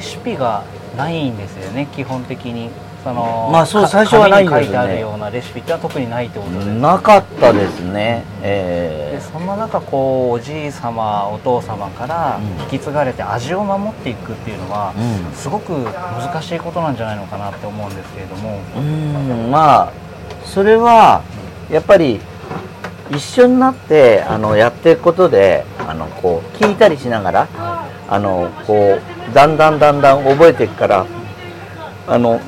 シピがないんですよね基本的に。そのまあそうか最初はないんですよね書いてあるようなレシピってのは特にないってことで。すなかったですね、でえ。そんな中こうおじい様お父様からうん。引き継がれて味を守っていくっていうのはーすごく難しいことなんじゃないのかなって思うんですけれども。うんうんまあそれはやっぱり一緒になってあのやっていくことであのこう聞いたりしながらあのこうだんだんだんだん覚えていくからあの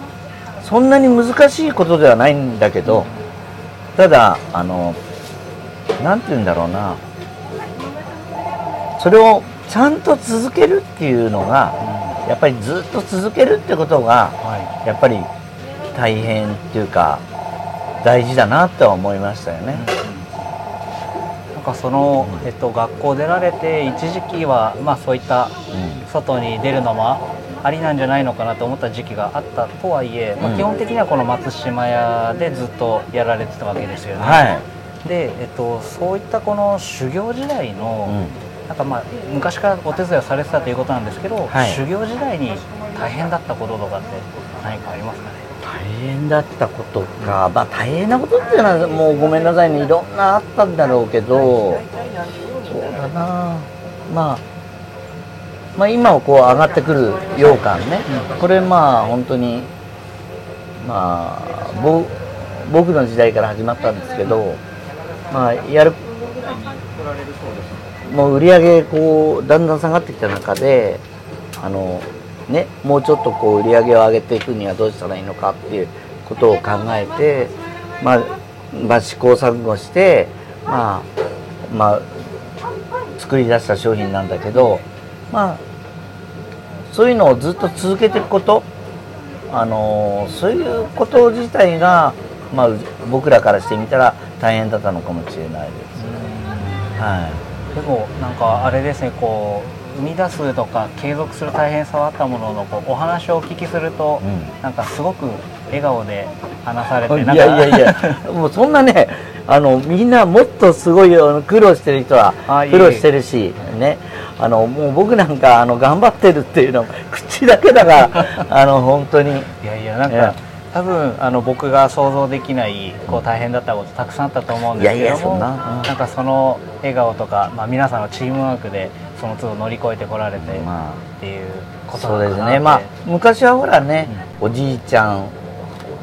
そんなに難しいことではないんだけどただあのなんて言うんだろうなそれをちゃんと続けるっていうのがやっぱりずっと続けるってことがはやっぱり大変っていうか大事だなとは思いましたよね。いなんかその、えっと、学校出られて一時期は、まあ、そういったう外に出るのもありなんじゃないのかなと思った時期があったとはいえ、まあ、うん。基本的にはこの松島屋でずっとやられてたわけですよん、ね。はい、で、えっと、そういったこの修行時代の、うん、なんかまあ昔からお手伝いをされてたということなんですけど、はい。修行時代に大変だったこととかって何かありますかね？大変だったことか、まあ大変なことっていうのはもうごめんなさいね。いろんなあったんだろうけど。そうだな。まあまあ今はこう上がってくる羊羹ね、これまあ本当にまあぼ僕の時代から始まったんですけどまあやるもう売り上げこうだんだん下がってきた中であのねもうちょっとこう売り上げを上げていくにはどうしたらいいのかっていうことを考えてまあ、まあ、試行錯誤してまあまあ作り出した商品なんだけどまあそういうのをずっと続けていくことあのそういうこと自体が、まあ、僕らからしてみたら大変だったのかもしれないです。はいでもなんかあれですねこう生み出すとか継続する大変さはあったもののこうお話をお聞きすると、うん。なんかすごく笑顔で話されていなんかやいやいや、もうそんなね、あのみんなもっとすごい苦労してる人は苦労してるし、ね、あのもう僕なんかあの頑張ってるっていうの口だけだから、あの本当に。いやいやなんか、いや多分あの僕が想像できないこう大変だったことたくさんあったと思うんですけいやいどもやそんな。うん。なんかその笑顔とか、まあ、皆さんのチームワークでその都度乗り越えてこられてっまていうあ、ことそうなのかなって。ですね、まあ、昔はほらね、おじいちゃ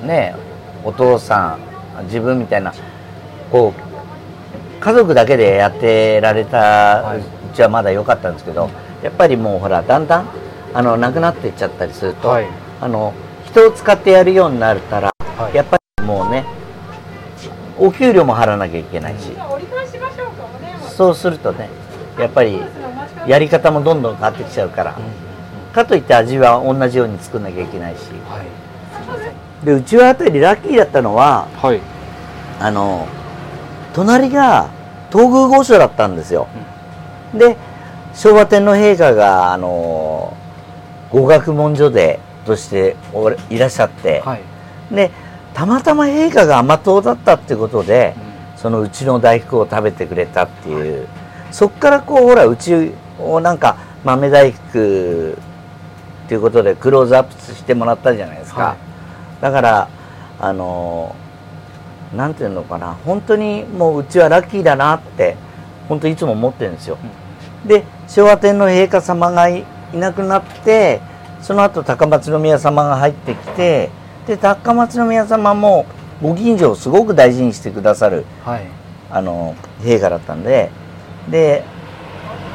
ん、ね、お父さん、自分みたいな、こう、家族だけでやってられたはい。うちはまだ良かったんですけど、やっぱりもうほら、だんだんあのなくなっていっちゃったりすると、はい。あの人を使ってやるようになったら、はい。やっぱりもうね、お給料も払わなきゃいけないし、そうするとね、やっぱりやり方もどんどん変わってきちゃうから、うんかといって味は同じように作んなきゃいけないし。はい。でうちはあたりラッキーだったのははい。あの隣が東宮御所だったんですよ、で昭和天皇陛下があの語学文書でとしておいらっしゃって、はい。でたまたま陛下が甘党だったってことでそのうちの大福を食べてくれたっていう、そっからこうほらうちをなんか豆大福っていうことでクローズアップしてもらったじゃないですか、はい。だからあのなんていうのかな本当にもううちはラッキーだなって本当いつも思ってるんですよ、で昭和天皇陛下様がいいなくなってその後高松宮様が入ってきてで高松宮様もご近所をすごく大事にしてくださるはい。あの陛下だったんでで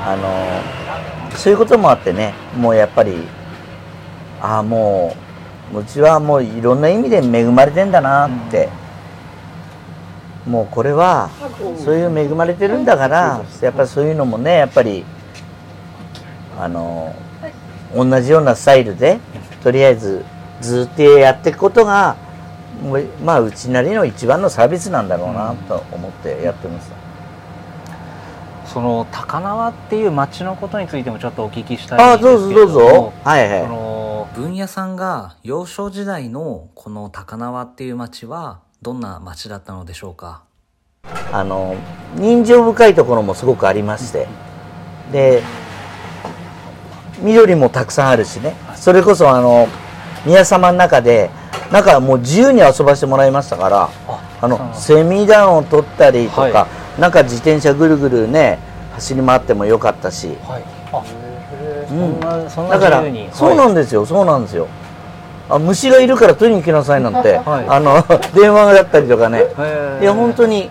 あのそういうこともあってねもうやっぱりああもううちはもういろんな意味で恵まれてんだなって、もうこれはそういう恵まれてるんだからやっぱりそういうのもねやっぱりあの同じようなスタイルでとりあえずずっとやっていくことがまあうちなりの一番のサービスなんだろうなと思ってやってます、その高輪っていう町のことについてもちょっとお聞きしたいああんですけれど。もどうぞどうぞ。はいはい。その文也さんが幼少時代のこの高輪っていう町はどんな町だったのでしょうか？あの人情深いところもすごくありまして。で緑もたくさんあるしね。それこそあの宮様の中でなんかもう自由に遊ばせてもらいましたからあのセミダンを取ったりとか、はなんか自転車ぐるぐるね走り回ってもよかったし、はい。うん。んなそんなだからそうなんですよそうなんですよ。あ虫がいるから取りに来なさいなんて、はい。あの 電話だったりとかね。いや本当に。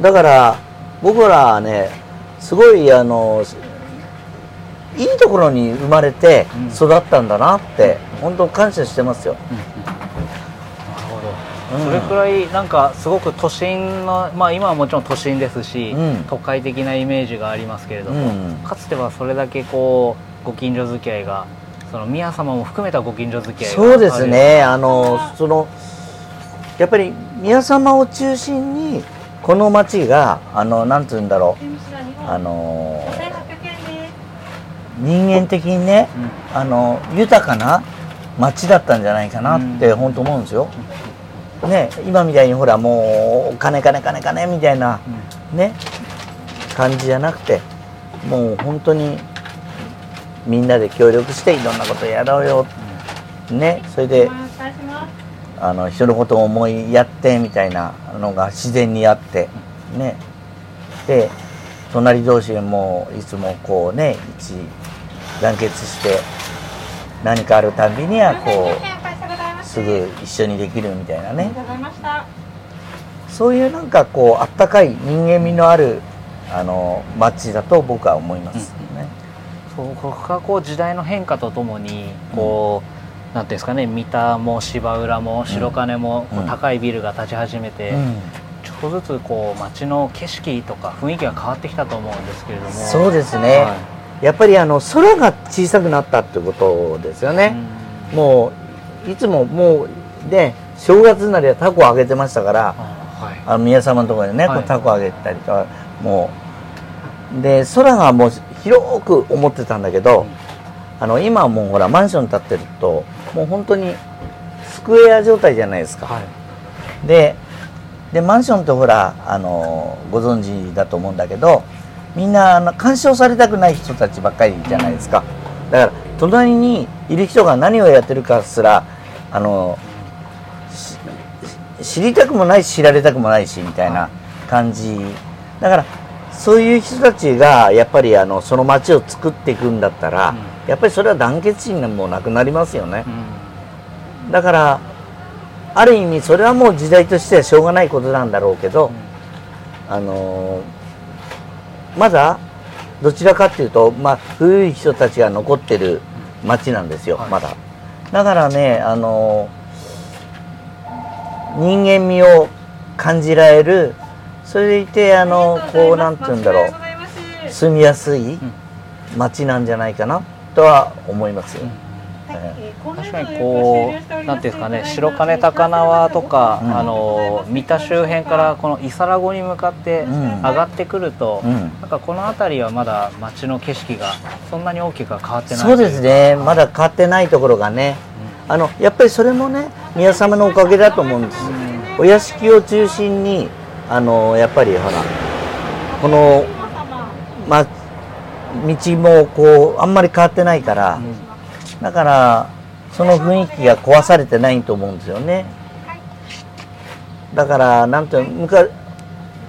だから僕らはねすごいあのいいところに生まれてうん。育ったんだなって、本当感謝してますよ、なるほど、うん。それくらいなんかすごく都心のまあ今はもちろん都心ですし、うん。都会的なイメージがありますけれども、うん。かつてはそれだけこうご近所付き合いがその宮様も含めたご近所付き合いがそうですね。あのそのやっぱり宮様を中心にこの町があのなんつうんだろう。あの5800円です。人間的にねあの豊かな町だったんじゃないかなってうん本当思うんですよ。ね今みたいにほらもう金金金金みたいなうん。ね感じじゃなくてもう本当にみんなで協力していろんなことやろうよ。ねそれで。あの人のことを思いやってみたいなのが自然にあってね。で隣同士でもいつもこうね一致団結して何かあるたびにはこうすぐ一緒にできるみたいなね。ありがとうございました。そういうなんかこうあったかい人間味のあるあの街だと僕は思いますね。そうここがこう時代の変化とともにこう、なんていうんですかね三田も芝浦も白金も、高いビルが建ち始めて、うん。ちょっとずつこう街の景色とか雰囲気が変わってきたと思うんですけれども。そうですね、はやっぱりあの空が小さくなったってことですよいね。もういつももうね正月になりはタコをあげてましたからあはい。あの宮様のところでね、はい。タコあげたりとかもう。で空がもう広く思ってたんだけど、あの今はもうほらマンション建ってるともう本当にスクエア状態じゃないですか。はい。ででマンションってほらあのご存知だと思うんだけどみんなあの干渉されたくない人たちばっかりじゃないですか。だから隣にいる人が何をやってるかすらあのし知りたくもないし知られたくもないしみたいな感じ。だからそういう人たちがやっぱりあのその街を作っていくんだったら、うやっぱりそれは団結心もなくなりますよね、うん。だからある意味それはもう時代としてはしょうがないことなんだろうけど、あのーまだどちらかっていうと、まあ、古い人たちが残ってる町なんですよ、はい。まだだからね、あのー人間味を感じられるそれでいてあのこうなんて言うんだろう住みやすい町なんじゃないかなとは思いますよ、え確かにこうなんていうんですかね白金高輪とか、うん。あの三田周辺からこの伊皿子に向かってうん。上がってくると、うん。なんかこの辺りはまだ街の景色がそんなに大きくは変わってないそうですね。まだ変わってないところがね。あのやっぱりそれもね宮様のおかげだと思うんです。お屋敷を中心にあのやっぱりほらこの、ま、道もこうあんまり変わってないから、だからその雰囲気が壊されてないと思うんですよね。だからなんて昔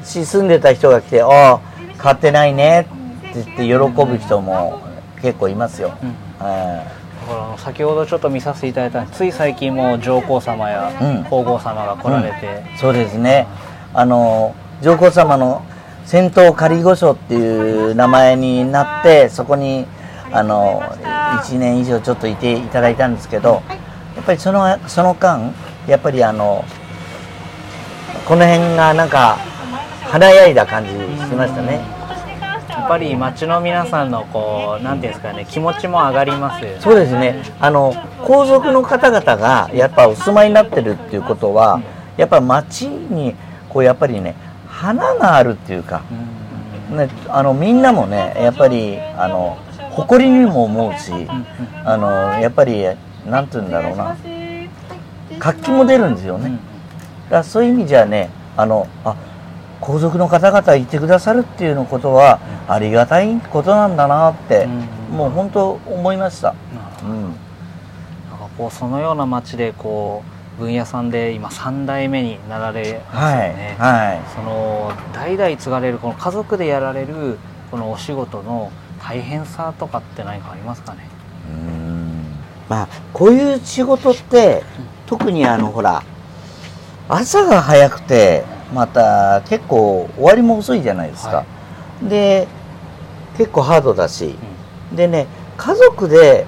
住んでた人が来て「ああ変わってないね」って言って喜ぶ人も結構いますよ、うん。はい。だから先ほどちょっと見させていただいたつい最近も上皇様やうん。皇后様が来られて、そうですね。あの上皇様の戦闘仮御所っていう名前になってそこにあの1年以上ちょっといていただいたんですけど、やっぱりそのその間やっぱりあのこの辺がなんか華やいだ感じしましたね。やっぱり町の皆さんのこうなんていうんですかね気持ちも上がりますよねそうですね。あの皇族の方々がやっぱお住まいになってるっていうことは、やっぱ町にこうやっぱりね花があるっていうか。ね、あのみんなもねやっぱりあの誇りにも思うし、あのやっぱりなんて言うんだろうな。活気も出るんですよね、だからそういう意味じゃねあのあ皇族の方々いてくださるっていうのことはありがたいことなんだなって、うん。もう本当思いました、うん。なんかこうそのような町でこう分野さんで今3代目になられますよはい。ね、はい。その代々継がれるこの家族でやられるこのお仕事の大変さとかって何かありますかね？うん。まあこういう仕事って特にあのほら朝が早くてまた結構終わりも遅いじゃないですか、はで結構ハードだし、でね家族で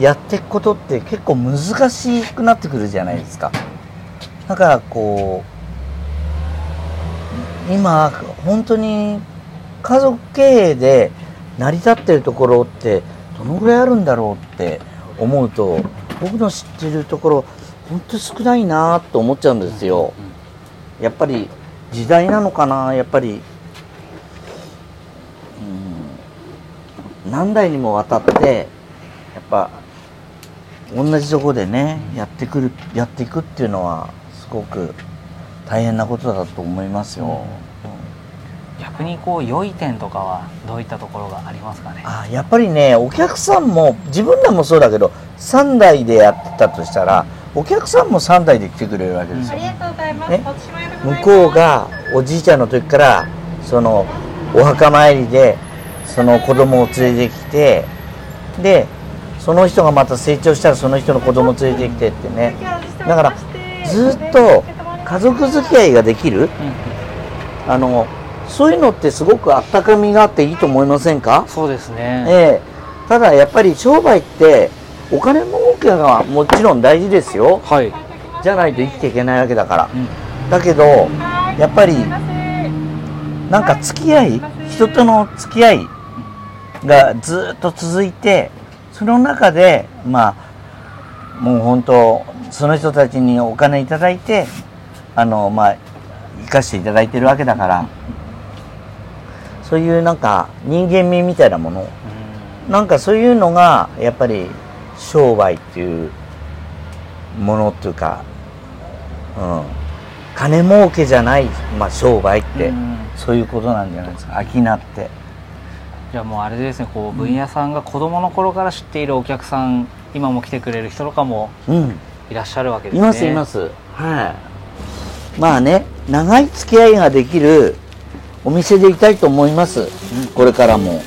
やっていくことって結構難しくなってくるじゃないですか。だからこう今本当に家族経営で成り立ってるところってどのぐらいあるんだろうって思うと僕の知ってるところ本当少ないなと思っちゃうんですよ、やっぱり時代なのかな？やっぱり、うん、何代にもわたってやっぱ同じとこでねやってくるやっていくっていうのはすごく大変なことだと思いますよ、逆にこう良い点とかはどういったところがありますかね？あやっぱりねお客さんも自分らもそうだけど3代でやってたとしたらお客さんも3代で来てくれるわけですよ。あり、がとうございます。ね？向こうがおじいちゃんの時からそのお墓参りでその子供を連れてきてでその人がまた成長したらその人の子供を連れてきてってね。だからずっと家族付き合いができるあのそういうのってすごくあったかみがあっていいと思いませんか？そうですね、ええ。ただやっぱり商売ってお金儲けがもちろん大事ですよ。はい、じゃないと生きていけないわけだから。うん。だけどやっぱりなんか付き合い人との付き合いがずっと続いてその中でまあもう本当その人たちにお金いただいてあのまあ生かしていただいてるわけだからそういうなんか人間味みたいなもの。なんかそういうのがやっぱり商売っていうものっていうか、うん、金儲けじゃない、まあ、商売って、うん。そういうことなんじゃないですか。商って。じゃあもうあれですねこう分野さんが子供の頃から知っているお客さん今も来てくれる人とかもうん。いらっしゃるわけですね。いますいます。はい。まあね長い付き合いができるお店でいたいと思います、これからも。